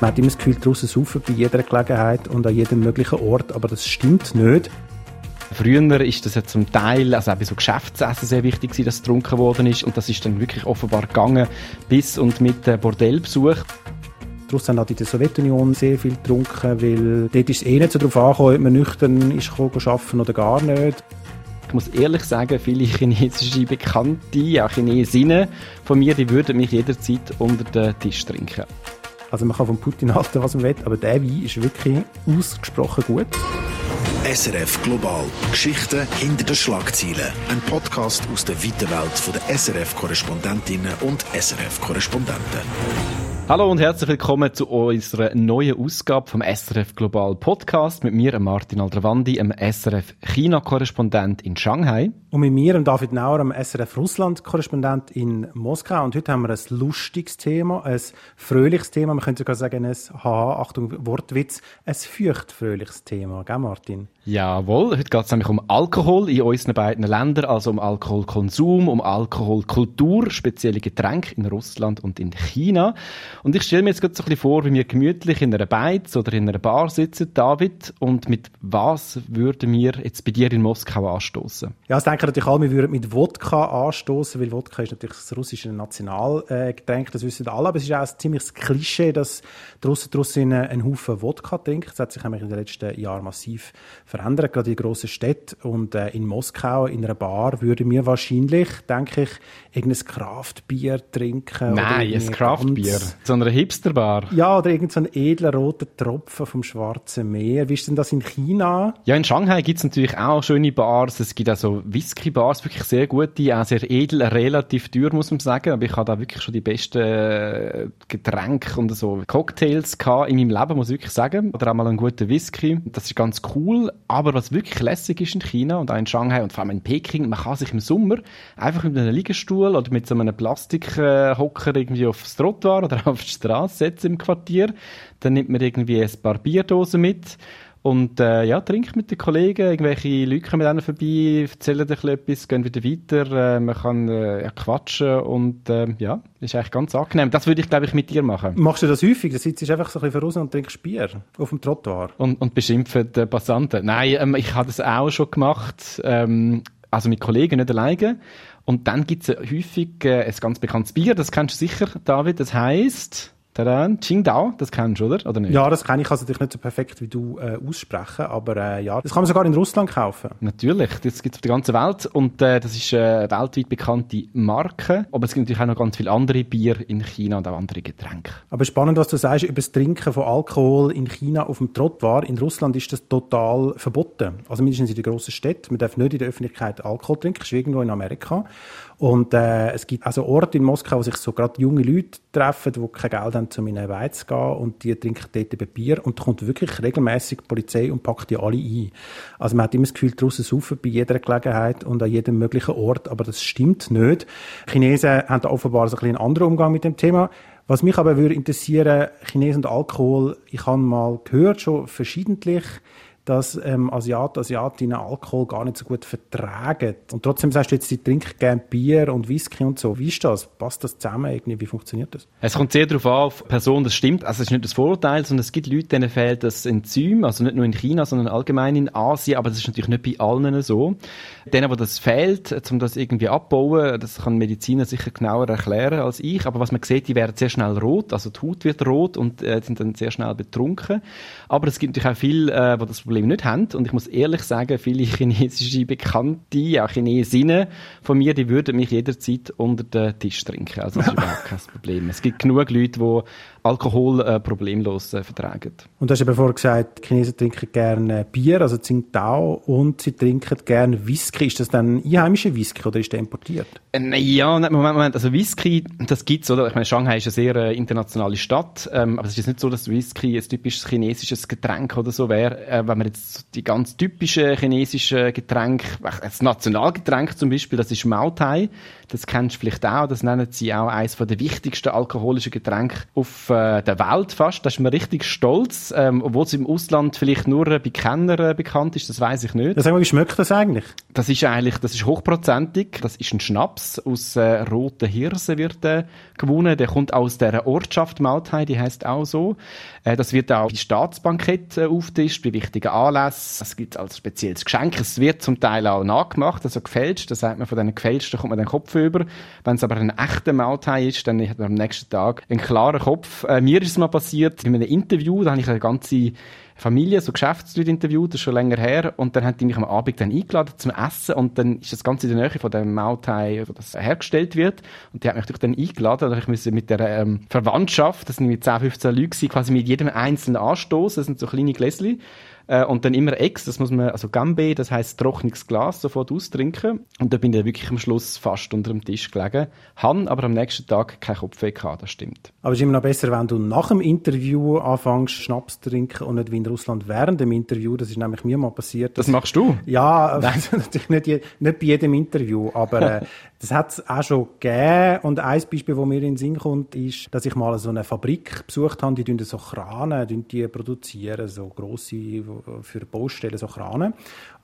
Man hat immer das Gefühl, draussen saufen bei jeder Gelegenheit und an jedem möglichen Ort, aber das stimmt nicht. Früher ist das ja zum Teil, also auch bei so Geschäftsessen sehr wichtig gewesen, dass es getrunken worden ist und das ist dann wirklich offenbar gegangen bis und mit Bordellbesuch. Daraus haben halt in der Sowjetunion sehr viel getrunken, weil dort ist es eh nicht so darauf angekommen, ob man nüchtern ist arbeiten oder gar nicht. Ich muss ehrlich sagen, viele chinesische Bekannte, auch Chinesinnen von mir, die würden mich jederzeit unter den Tisch trinken. Also man kann von Putin halten, was man will, aber der Wein ist wirklich ausgesprochen gut. SRF Global. Geschichten hinter den Schlagzeilen. Ein Podcast aus der weiten Welt der SRF-Korrespondentinnen und SRF-Korrespondenten. Hallo und herzlich willkommen zu unserer neuen Ausgabe vom SRF Global Podcast mit mir, Martin Aldravandi, einem SRF China-Korrespondent in Shanghai. Und mit mir, David Nauer, einem SRF Russland-Korrespondent in Moskau. Und heute haben wir ein lustiges Thema, ein fröhliches Thema. Man könnte sogar sagen, ein, haha, Achtung, Wortwitz, ein feucht-fröhliches Thema, gell Martin? Jawohl, heute geht es nämlich um Alkohol in unseren beiden Ländern, also um Alkoholkonsum, um Alkoholkultur, spezielle Getränke in Russland und in China. Und ich stelle mir jetzt gerade so ein bisschen vor, wie wir gemütlich in einer Beiz oder in einer Bar sitzen, David, und mit was würden wir jetzt bei dir in Moskau anstoßen? Ja, ich denke natürlich alle, wir würden mit Wodka anstoßen, weil Wodka ist natürlich das russische Nationalgetränk, das wissen alle, aber es ist auch ein ziemliches Klischee, dass die Russen draussen einen Haufen Wodka trinken. Das hat sich nämlich in den letzten Jahren massiv verändert, gerade in grossen Städten. Und äh, in Moskau, in einer Bar, würden wir wahrscheinlich, denke ich, irgendein Kraftbier trinken. Nein, ein Kraftbier. So eine Hipsterbar. Ja, oder irgendein so edler roter Tropfen vom Schwarzen Meer. Wie ist denn das in China? Ja, in Shanghai gibt es natürlich auch schöne Bars. Es gibt auch so Whisky-Bars, wirklich sehr gute, auch sehr edel, relativ teuer, muss man sagen. Aber ich habe da wirklich schon die besten äh, Getränke und so Cocktails in meinem Leben, muss ich wirklich sagen. Oder auch mal einen guten Whisky. Das ist ganz cool. Aber was wirklich lässig ist in China und auch in Shanghai und vor allem in Peking, man kann sich im Sommer einfach mit einem Liegestuhl oder mit so einem Plastikhocker irgendwie aufs Trottoir oder auf die Straße setzen im Quartier. Dann nimmt man irgendwie ein paar Bierdosen mit und äh, ja, trinkt mit den Kollegen, irgendwelche Leute kommen dann vorbei, erzählen ein etwas, gehen wieder weiter, äh, man kann äh, quatschen und äh, ja, ist eigentlich ganz angenehm. Das würde ich, glaube ich, mit dir machen. Machst du das häufig? Du sitzt einfach so ein bisschen voraus und trinkst Bier auf dem Trottoir? Und, und beschimpft die Passanten? Nein, ähm, ich habe das auch schon gemacht, ähm, also mit Kollegen, nicht alleine. Und dann gibt es häufig äh, ein ganz bekanntes Bier, das kennst du sicher, David, das heißt Tada, Qingdao, das kennst du, oder? oder nicht? Ja, das kenne ich. Also natürlich nicht so perfekt wie du äh, aussprechen, aber äh, ja, das kann man sogar in Russland kaufen. Natürlich, das gibt es auf der ganzen Welt und äh, das ist eine äh, weltweit bekannte Marke. Aber es gibt natürlich auch noch ganz viele andere Bier in China und auch andere Getränke. Aber spannend, was du sagst über das Trinken von Alkohol in China auf dem Trottoir. In Russland ist das total verboten. Also mindestens in den grossen Städten. Man darf nicht in der Öffentlichkeit Alkohol trinken. Das ist irgendwo in Amerika. Und äh, es gibt also Orte in Moskau, wo sich so gerade junge Leute treffen, die kein Geld haben, um in eine Weiz zu gehen und die trinken dort eben Bier und kommt wirklich regelmäßig die Polizei und packt die alle ein. Also man hat immer das Gefühl, draussen saufen bei jeder Gelegenheit und an jedem möglichen Ort, aber das stimmt nicht. Die Chinesen haben da offenbar so ein bisschen einen anderen Umgang mit dem Thema. Was mich aber würde interessieren, Chinesen und Alkohol, ich habe mal gehört, schon verschiedentlich, dass ähm, Asiaten, Asiatinnen Alkohol gar nicht so gut vertragen. Und trotzdem sagst du jetzt, sie trinken gerne Bier und Whisky und so. Wie ist das? Passt das zusammen irgendwie? Wie funktioniert das? Es kommt sehr darauf an, auf Person, das stimmt. Also es ist nicht das Vorurteil, sondern es gibt Leute, denen fehlt das Enzym, also nicht nur in China, sondern allgemein in Asien, aber das ist natürlich nicht bei allen so. Denen, wo das fehlt, um das irgendwie abbauen, das kann Mediziner sicher genauer erklären als ich, aber was man sieht, die werden sehr schnell rot, also die Haut wird rot und äh, sind dann sehr schnell betrunken. Aber es gibt natürlich auch viele, äh, wo das Problem nicht haben. Und ich muss ehrlich sagen, viele chinesische Bekannte, auch Chinesinnen von mir, die würden mich jederzeit unter den Tisch trinken. Also das ist überhaupt kein Problem. Es gibt genug Leute, die Alkohol äh, problemlos äh, vertragen. Und du hast eben vorher gesagt, die Chinesen trinken gerne Bier, also Tsingtao, und sie trinken gerne Whisky. Ist das dann einheimischer Whisky oder ist der importiert? Äh, ja, Moment, Moment. Also Whisky, das gibt's, oder? Ich meine, Shanghai ist eine sehr äh, internationale Stadt, ähm, aber es ist nicht so, dass Whisky ein typisches chinesisches Getränk oder so wäre. Äh, wenn wir jetzt die ganz typischen chinesischen Getränke, das Nationalgetränk zum Beispiel, das ist Maotai. Das kennst du vielleicht auch. Das nennen sie auch eines der wichtigsten alkoholischen Getränke auf äh, der Welt fast. Da ist man richtig stolz, ähm, obwohl es im Ausland vielleicht nur bei Kennern äh, bekannt ist. Das weiß ich nicht. Ja, sag mal, wie schmeckt das eigentlich? Das ist eigentlich, das ist hochprozentig. Das ist ein Schnaps aus äh, roten Hirse wird äh, gewonnen. Der kommt aus der Ortschaft Maotai, die heißt auch so. Äh, das wird auch bei Staatsbankett äh, auftischt, bei wichtigen Anlässen. Das gibt als spezielles Geschenk. Es wird zum Teil auch nachgemacht, also gefälscht. Da sagt man, von diesen gefälschten kommt man den Kopf über. Wenn es aber ein echter Maulthai ist, dann hat man am nächsten Tag einen klaren Kopf. Äh, mir ist es mal passiert, in einem Interview, da habe ich eine ganze Familie, so Geschäftsleute interviewt, das ist schon länger her, und dann haben die mich am Abend dann eingeladen zum Essen, und dann ist das Ganze in der Nähe von dem Mautai, wo das hergestellt wird, und die hat mich natürlich dann eingeladen, und ich musste mit der ähm, Verwandtschaft, das sind mit 10, 15 Leute, quasi mit jedem einzelnen anstoßen, das sind so kleine Gläschen, äh, und dann immer Ex, das muss man, also Gambe, das heißt trockenes Glas, sofort austrinken. Und da bin ich wirklich am Schluss fast unter dem Tisch gelegen. Han aber am nächsten Tag kein Kopfweh gehabt, das stimmt. Aber es ist immer noch besser, wenn du nach dem Interview anfängst, Schnaps zu trinken und nicht wie in Russland während dem Interview. Das ist nämlich mir mal passiert. Das machst du? Ja, natürlich nicht, nicht bei jedem Interview, aber äh, das hat es auch schon gegeben. Und ein Beispiel, das mir in den Sinn kommt, ist, dass ich mal so eine Fabrik besucht habe, die so Kranen die produzieren, so grosse für Baustellen, so Kranen.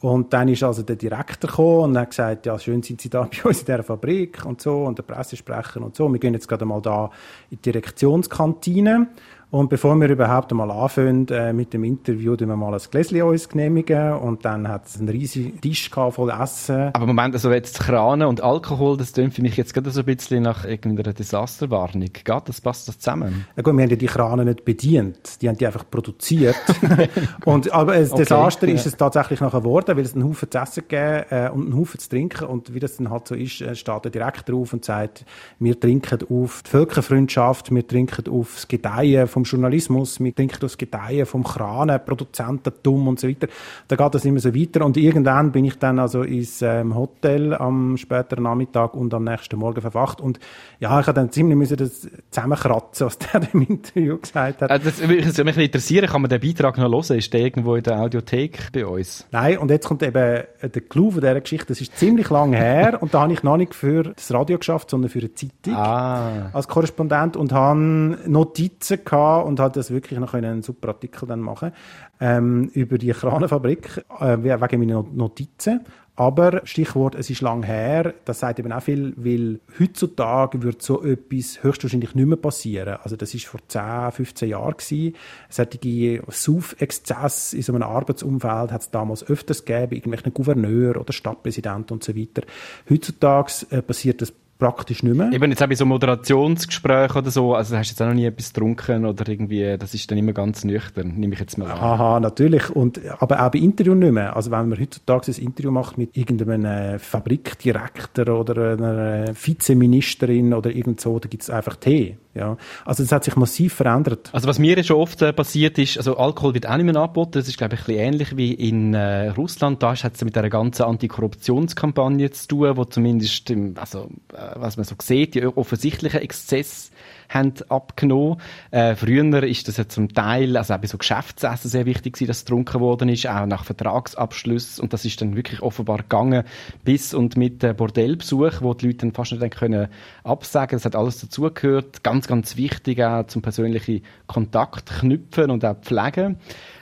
Und dann ist also der Direktor gekommen und hat gesagt, ja, schön sind Sie da bei uns in dieser Fabrik und so und der Pressesprecher und so. Wir gehen jetzt gerade mal da in die Direktionskantine und bevor wir überhaupt einmal anfangen äh, mit dem Interview, tun wir mal ein Gläschen uns genehmigen und dann hat es einen riesigen Tisch voll Essen. Aber Moment, also jetzt Kranen und Alkohol, das klingt für mich jetzt gerade so ein bisschen nach irgendeiner Desasterwarnung. Geht das, passt das zusammen? Ja gut, wir haben ja die Kranen nicht bedient, die haben die einfach produziert. und, aber ein okay, Desaster ist es tatsächlich nachher geworden, weil es einen Haufen zu essen gegeben äh, und einen Haufen zu trinken und wie das dann halt so ist, äh, steht der Direktor auf und sagt, wir trinken auf die Völkerfreundschaft, wir trinken auf das Gedeihen vom Journalismus, wir denken das Gedeihen vom Kranen, Produzententum und so weiter. Da geht das immer so weiter und irgendwann bin ich dann also ins ähm, Hotel am späteren Nachmittag und am nächsten Morgen verwacht und ja, ich habe dann ziemlich müssen das zusammenkratzen, was der im Interview gesagt hat. Äh, das würde mich interessieren, kann man den Beitrag noch hören? Ist der irgendwo in der Audiothek bei uns? Nein, und jetzt kommt eben der Clou von dieser Geschichte, das ist ziemlich lang her und da habe ich noch nicht für das Radio geschafft, sondern für eine Zeitung ah. als Korrespondent und habe Notizen gehabt und hat das wirklich noch einen super Artikel dann machen ähm, über die Kranenfabrik äh, wegen meiner Notizen. Aber Stichwort, es ist lang her, das sagt eben auch viel, weil heutzutage wird so etwas höchstwahrscheinlich nicht mehr passieren. Also das ist vor 10, 15 Jahren gewesen. Solche Sauf-Exzess in so einem Arbeitsumfeld hat es damals öfters gegeben, irgendwelchen Gouverneur oder Stadtpräsident und so weiter. Heutzutage äh, passiert das praktisch nicht mehr. Eben jetzt auch bei so Moderationsgesprächen oder so, also hast du jetzt auch noch nie etwas getrunken oder irgendwie, das ist dann immer ganz nüchtern, nehme ich jetzt mal an. Aha, natürlich. Und, aber auch bei Interviews nicht mehr. Also wenn man heutzutage ein Interview macht mit irgendeinem äh, Fabrikdirektor oder einer Vizeministerin oder irgend so, da gibt es einfach Tee. Ja. Also das hat sich massiv verändert. Also was mir schon oft äh, passiert ist, also Alkohol wird auch nicht mehr angeboten, das ist glaube ich ein bisschen ähnlich wie in äh, Russland, da hat es mit einer ganzen Antikorruptionskampagne zu tun, wo zumindest, im, also äh, was man so sieht, die offensichtlichen Exzesse haben abgenommen. Äh, früher ist das ja zum Teil, also auch bei so Geschäftsessen sehr wichtig gewesen, dass es getrunken worden ist, auch nach Vertragsabschluss und das ist dann wirklich offenbar gegangen bis und mit äh, Bordellbesuch, wo die Leute dann fast nicht können absagen, das hat alles dazugehört. Ganz, ganz wichtig auch zum persönlichen Kontakt knüpfen und auch pflegen.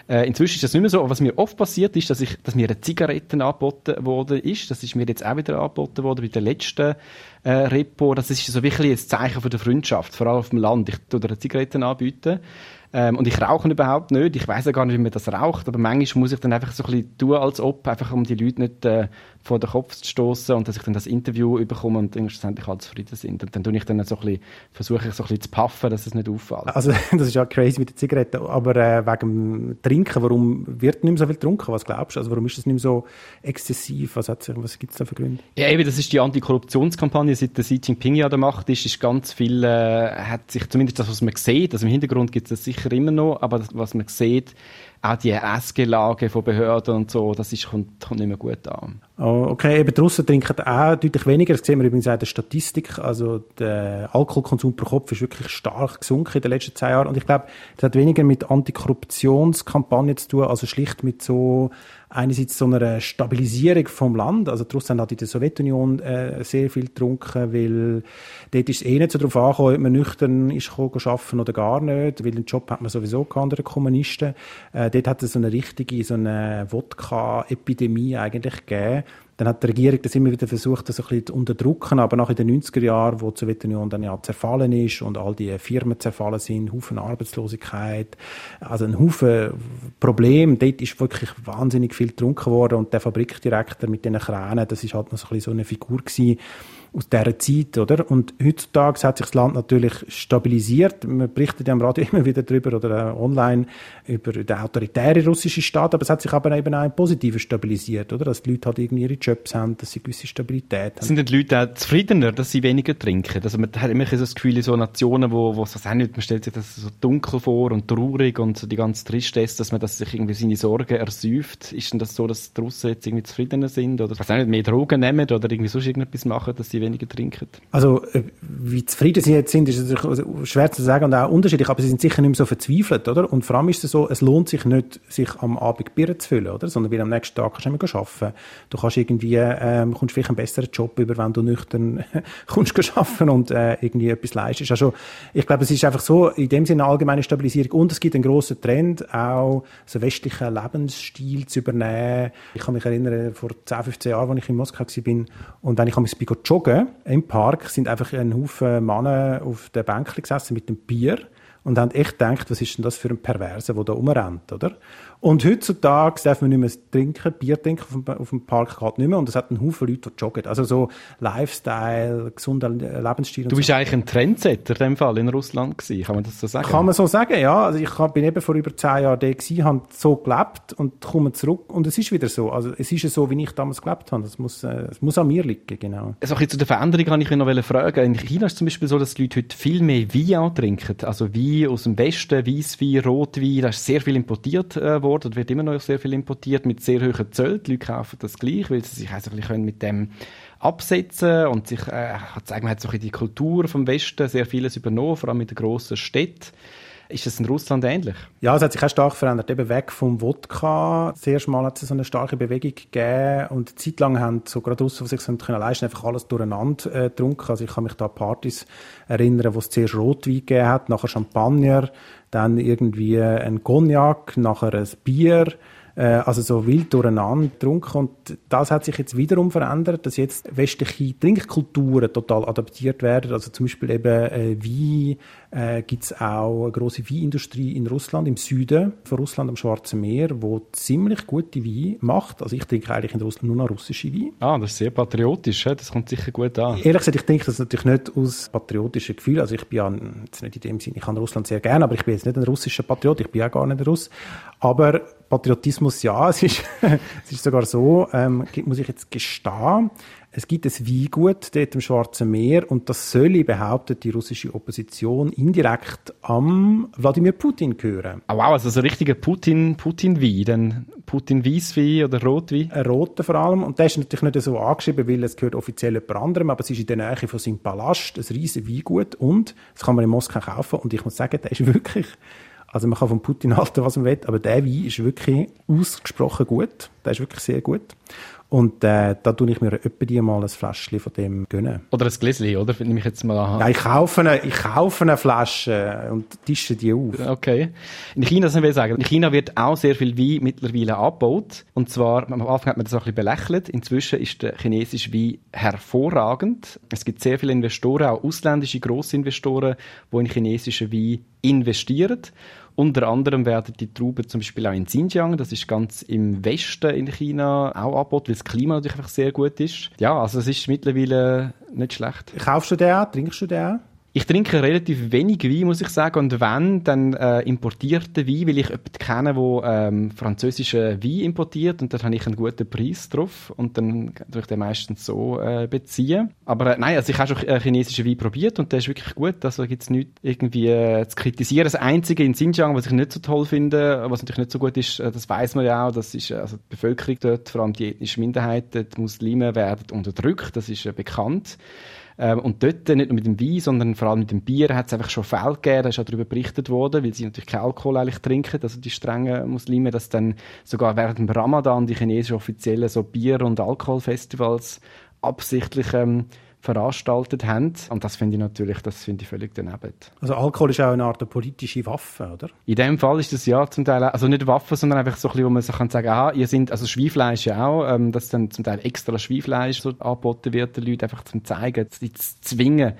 Äh, inzwischen ist das nicht mehr so. Aber was mir oft passiert ist, dass, ich, dass mir eine Zigaretten angeboten worden ist. Das ist mir jetzt auch wieder angeboten worden bei der letzten äh, Repo. Das ist so wirklich ein Zeichen von der Freundschaft, vor allem auf dem Land. Ich tue dir eine Zigaretten anbieten. Ähm, und ich rauche überhaupt nicht. Ich weiß ja gar nicht, wie man das raucht. Aber manchmal muss ich dann einfach so ein bisschen tun, als ob, einfach um die Leute nicht äh, vor den Kopf zu stoßen und dass ich dann das Interview bekomme und dann schlussendlich alle zufrieden sind. Und dann tue ich dann so ein bisschen, versuche ich so ein bisschen zu puffen, dass es nicht auffällt. Also das ist ja crazy mit den Zigaretten. Aber äh, wegen dem Trinken, warum wird nicht mehr so viel getrunken? Was glaubst du? Also warum ist das nicht mehr so exzessiv? Was, was gibt es da für Gründe? Ja, eben, das ist die Antikorruptionskampagne, seit der Xi Jinping ja der Macht ist, ist ganz viel, äh, hat sich zumindest das, was man sieht, also im Hintergrund gibt es das sicher immer noch, aber das, was man sieht, auch die SG-Lage von Behörden und so, das ist, kommt, kommt nicht mehr gut an. Oh, okay, eben draussen trinken auch deutlich weniger. Das sehen wir übrigens auch in der Statistik. Also der Alkoholkonsum pro Kopf ist wirklich stark gesunken in den letzten zehn Jahren. Und ich glaube, das hat weniger mit Antikorruptionskampagnen zu tun, also schlicht mit so einerseits so einer Stabilisierung vom Land. Also die Russen hat in der Sowjetunion äh, sehr viel getrunken, weil dort ist es eh nicht so darauf angekommen, ob man nüchtern ist arbeiten oder gar nicht, weil den Job hat man sowieso gehabt unter den Kommunisten. Äh, dort hat es so eine richtige, so eine Wodka-Epidemie eigentlich gegeben dann hat die Regierung das immer wieder versucht, das ein bisschen zu unterdrücken, aber nach in den 90er Jahren, wo die Sowjetunion dann ja zerfallen ist und all die Firmen zerfallen sind, Haufen Arbeitslosigkeit, also ein Haufen Problem, dort ist wirklich wahnsinnig viel getrunken worden und der Fabrikdirektor mit den Kränen, das ist halt noch so ein bisschen so eine Figur gewesen, aus dieser Zeit, oder? Und heutzutage hat sich das Land natürlich stabilisiert. Man berichtet ja am Radio immer wieder darüber oder online über den autoritären russischen Staat, aber es hat sich aber eben auch im Positiven stabilisiert, oder? Dass die Leute halt irgendwie ihre Jobs haben, dass sie gewisse Stabilität haben. Sind die Leute auch zufriedener, dass sie weniger trinken? Also man hat immer so das Gefühl, so Nationen, wo, wo es auch nicht, man stellt sich das so dunkel vor und traurig und so die ganze Tristesse, dass man das sich irgendwie seine Sorgen ersäuft. Ist denn das so, dass die Russen jetzt irgendwie zufriedener sind oder, was auch nicht, mehr Drogen nehmen oder irgendwie sonst irgendetwas machen, dass sie weniger trinken? Also, äh, wie zufrieden sie jetzt sind, ist natürlich schwer zu sagen und auch unterschiedlich, aber sie sind sicher nicht mehr so verzweifelt, oder? Und vor allem ist es so, es lohnt sich nicht, sich am Abend Bier zu füllen, oder? Sondern weil am nächsten Tag kannst du immer arbeiten. Du kannst irgendwie, ähm, kommst vielleicht einen besseren Job über, wenn du nüchtern kommst arbeiten und äh, irgendwie etwas leistest. Also, ich glaube, es ist einfach so, in dem Sinne eine allgemeine Stabilisierung und es gibt einen grossen Trend, auch so westlichen Lebensstil zu übernehmen. Ich kann mich erinnern, vor 10, 15 Jahren, als ich in Moskau war und wenn ich am joggen im Park sind einfach ein Haufen Männer auf der Bank gesessen mit dem Bier und haben echt gedacht, was ist denn das für ein Perverse, der da rumrennt, oder? Und heutzutage darf man nicht mehr trinken, Bier trinken auf dem, auf dem Park geht nicht mehr. Und es hat einen Haufen Leute, die joggen. Also so Lifestyle, gesunder Lebensstil. Du bist so. eigentlich ein Trendsetter in dem Fall in Russland gewesen. Kann man das so sagen? Kann man so sagen, ja. Also ich bin eben vor über zehn Jahren da gewesen, habe so gelebt und komme zurück. Und es ist wieder so. Also es ist so, wie ich damals gelebt habe. Es muss, äh, es muss an mir liegen, genau. Also zu der Veränderung kann ich noch fragen. In China ist es zum Beispiel so, dass die Leute heute viel mehr Wein trinken. Also Wein aus dem Westen, Weisswein, Rotwein. Da ist sehr viel importiert äh, worden worden wird immer noch sehr viel importiert mit sehr hohen Zöllen. Die Leute kaufen das gleich, weil sie sich also ein bisschen mit dem absetzen und sich, äh, sagen, man hat so die Kultur vom Westen sehr vieles übernommen, vor allem mit den grossen Städten. Ist das in Russland ähnlich? Ja, es hat sich auch stark verändert. Eben weg vom Wodka. Zuerst mal hat es so eine starke Bewegung gegeben und eine Zeit lang haben so gerade Russen, die sich so können leisten, einfach alles durcheinander äh, getrunken. Also ich kann mich da an Partys erinnern, wo es zuerst Rotwein gegeben hat, nachher Champagner, dann irgendwie ein Cognac, nachher ein Bier, also so wild durcheinander getrunken. Und das hat sich jetzt wiederum verändert, dass jetzt westliche Trinkkulturen total adaptiert werden. Also zum Beispiel eben äh, Wein, äh, gibt es auch eine große Weinindustrie in Russland, im Süden von Russland am Schwarzen Meer, wo ziemlich gute Wein macht. Also ich trinke eigentlich in Russland nur noch russische Wein. Ah, das ist sehr patriotisch, das kommt sicher gut an. Ehrlich gesagt, ich denke das natürlich nicht aus patriotischen Gefühlen. Also ich bin ja jetzt nicht in dem Sinne, ich kann Russland sehr gerne, aber ich bin jetzt nicht ein russischer Patriot, ich bin ja gar nicht Russ. Aber Patriotismus ja, es ist, es ist sogar so, ähm, muss ich jetzt gestehen, es gibt ein Weingut dort im Schwarzen Meer und das soll, behauptet die russische Opposition, indirekt am Wladimir Putin gehören. Oh wow, also so ein richtiger Putin, Putin-Wein, dann Putin-Weisswein oder Rotwein? Ein roter vor allem und der ist natürlich nicht so angeschrieben, weil es gehört offiziell jemand anderem, aber es ist in der Nähe von seinem Palast, ein riesiges Weingut und das kann man in Moskau kaufen und ich muss sagen, der ist wirklich also man kann von Putin halten, was man will, aber der Wein ist wirklich ausgesprochen gut. Der ist wirklich sehr gut. Und äh, da tue ich mir etwa die mal ein Fläschchen von dem gönnen. Oder ein Gläschen, oder? Nehme ich jetzt mal an. Ja, ich kaufe eine, ich kaufe eine Flasche und tische die auf. Okay. In China, das will ich sagen, in China wird auch sehr viel Wein mittlerweile abgebaut. Und zwar, am Anfang hat man das auch ein bisschen belächelt. Inzwischen ist der chinesische Wein hervorragend. Es gibt sehr viele Investoren, auch ausländische Grossinvestoren, die in chinesischen Wein investieren. Unter anderem werden die Trauben zum Beispiel auch in Xinjiang, das ist ganz im Westen in China, auch angeboten, weil das Klima natürlich einfach sehr gut ist. Ja, also es ist mittlerweile nicht schlecht. Kaufst du den? Trinkst du den? Ich trinke relativ wenig Wein, muss ich sagen. Und wenn, dann äh, importierten Wein, weil ich jemanden kenne, der ähm, französischen Wein importiert. Und da habe ich einen guten Preis drauf. Und dann tue ich den meistens so äh, beziehen. Aber äh, nein, also ich habe schon äh, chinesischen Wein probiert und der ist wirklich gut. Also gibt es nichts irgendwie äh, zu kritisieren. Das Einzige in Xinjiang, was ich nicht so toll finde, was natürlich nicht so gut ist, äh, das weiß man ja auch, das ist äh, also die Bevölkerung dort, vor allem die ethnischen Minderheiten, die Muslime werden unterdrückt. Das ist bekannt. Ähm, und dort, nicht nur mit dem Wein, sondern vor allem mit dem Bier, hat es einfach schon Fälle gegeben, da ist auch darüber berichtet worden, weil sie natürlich keinen Alkohol eigentlich trinken, also die strengen Muslime, dass dann sogar während dem Ramadan die chinesischen Offiziellen so Bier- und Alkoholfestivals absichtlich ähm, veranstaltet haben. Und das finde ich natürlich, das finde ich völlig daneben. Also Alkohol ist auch eine Art politische Waffe, oder? In dem Fall ist das ja zum Teil, also nicht eine Waffe, sondern einfach so ein bisschen, wo man sich kann sagen, aha, ihr sind, also Schweinfleisch ja auch, ähm, dass dann zum Teil extra Schweinfleisch so angeboten wird, den Leuten einfach zum zeigen, zu zwingen,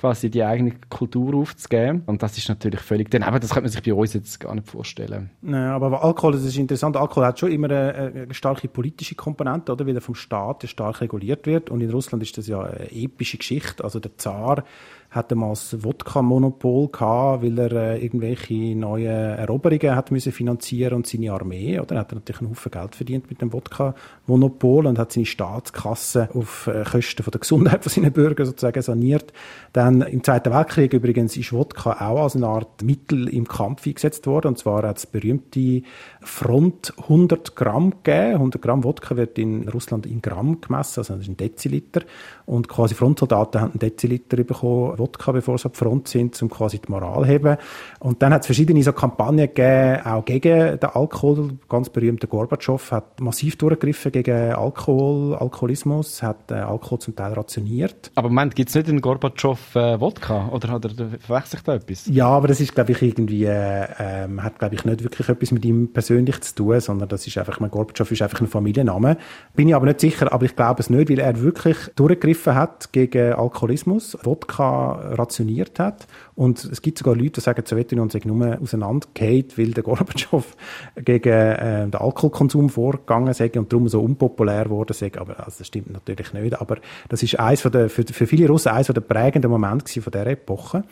quasi die eigene Kultur aufzugeben. Und das ist natürlich völlig daneben. Das könnte man sich bei uns jetzt gar nicht vorstellen. Nein, aber Alkohol, das ist interessant. Alkohol hat schon immer eine, eine starke politische Komponente, oder? Weil er vom Staat stark reguliert wird. Und in Russland ist das ja eine epische Geschichte. Also der Zar hat einmal das Wodka-Monopol weil er äh, irgendwelche neuen Eroberungen hat müssen finanzieren und seine Armee, oder? Er hat natürlich einen Haufen Geld verdient mit dem Wodka-Monopol und hat seine Staatskasse auf äh, Kosten von der Gesundheit von seinen Bürgern sozusagen saniert. Dann im Zweiten Weltkrieg übrigens ist Wodka auch als eine Art Mittel im Kampf eingesetzt worden, und zwar hat es berühmte Front 100 Gramm gegeben. 100 Gramm Wodka wird in Russland in Gramm gemessen, also ein Deziliter. Und quasi Frontsoldaten haben einen Deziliter bekommen Wodka, bevor sie auf Front sind, um quasi die Moral zu heben. Und dann hat es verschiedene so Kampagnen gegeben, auch gegen den Alkohol. Ganz berühmter Gorbatschow hat massiv durchgegriffen gegen Alkohol, Alkoholismus, hat äh, Alkohol zum Teil rationiert. Aber Moment, gibt es nicht in Gorbatschow äh, Wodka? Oder hat er, verwechselt da etwas? Ja, aber das ist, glaube ich, irgendwie, äh, ähm, hat, glaube ich, nicht wirklich etwas mit ihm persönlich zu tun, sondern das ist einfach, mein Gorbatschow ist einfach ein Familienname. Bin ich aber nicht sicher, aber ich glaube es nicht, weil er wirklich durchgegriffen hat gegen Alkoholismus, Wodka rationiert hat. Und es gibt sogar Leute, die sagen, die Sowjetunion sei nur auseinandergefallen, weil der Gorbatschow gegen äh, den Alkoholkonsum vorgegangen sei und darum so unpopulär geworden sei. Aber also, das stimmt natürlich nicht. Aber das ist eins von der, für, für viele Russen eines der prägenden Momente von dieser Epoche.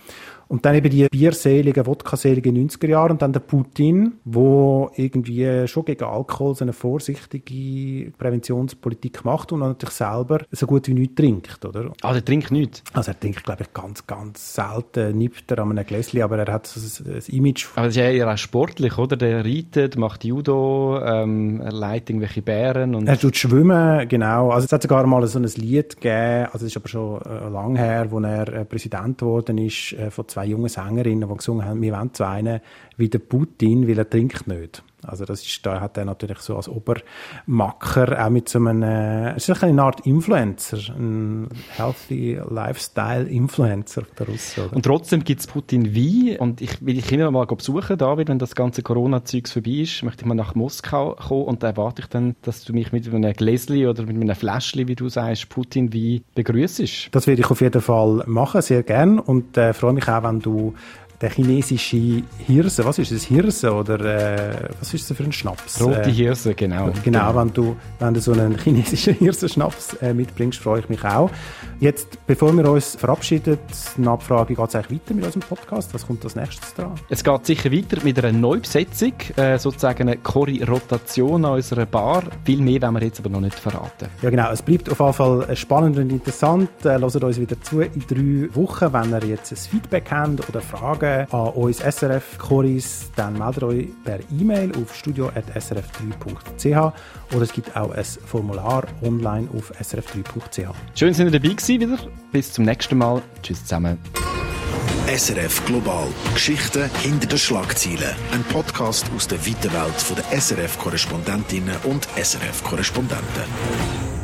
Und dann eben die bierseligen, wodkaseligen 90er Jahre und dann der Putin, wo irgendwie schon gegen Alkohol so eine vorsichtige Präventionspolitik macht und natürlich selber so gut wie nichts trinkt, oder? Ah, er trinkt nichts? Also er trinkt, glaube ich, ganz, ganz selten, nippt er an einem Gläschen, aber er hat so ein, ein Image. Aber das ist ja eher auch sportlich, oder? Der reitet, macht Judo, ähm, er leitet irgendwelche Bären und... Er tut schwimmen, genau. Also es hat sogar mal so ein Lied gegeben, also es ist aber schon äh, lang her, wo er äh, Präsident geworden ist, äh, von zwei jungen Sängerinnen, die gesungen haben, wir wollen zu einen wie der Putin, weil er trinkt nicht. Also das ist, da hat er natürlich so als Obermacker auch mit so einem, äh, es ist eine Art Influencer, ein Healthy Lifestyle Influencer der Russen. Oder? Und trotzdem gibt es Putin wie und ich will dich immer mal besuchen, David, wenn das ganze Corona-Zeugs vorbei ist, möchte ich mal nach Moskau kommen und da erwarte ich dann, dass du mich mit einem Gläschen oder mit einem Fläschchen, wie du sagst, Putin wie begrüßt. Das werde ich auf jeden Fall machen, sehr gern und äh, freue mich auch, wenn du der chinesische Hirse, was ist das, Hirse oder äh, was ist das für ein Schnaps? Rote äh, Hirse, genau. Genau, wenn du, wenn du so einen chinesischen Hirsenschnaps äh, mitbringst, freue ich mich auch. Jetzt, bevor wir uns verabschieden, eine Abfrage, geht es eigentlich weiter mit unserem Podcast? Was kommt als nächstes dran? Es geht sicher weiter mit einer Neubesetzung, äh, sozusagen eine Chori-Rotation an unserer Bar. Viel mehr werden wir jetzt aber noch nicht verraten. Ja genau, es bleibt auf jeden Fall spannend und interessant. Äh, hört uns wieder zu in drei Wochen. Wenn ihr jetzt ein Feedback habt oder Fragen Fragen an uns SRF-Choris, dann meldet euch per E-Mail auf studio.srf3.ch oder es gibt auch ein Formular online auf srf3.ch. Schön, dass ihr dabei gewesen wieder. Bis zum nächsten Mal. Tschüss zusammen. SRF Global. Geschichten hinter den Schlagzeilen. Ein Podcast aus der weiten Welt der SRF-Korrespondentinnen und SRF-Korrespondenten.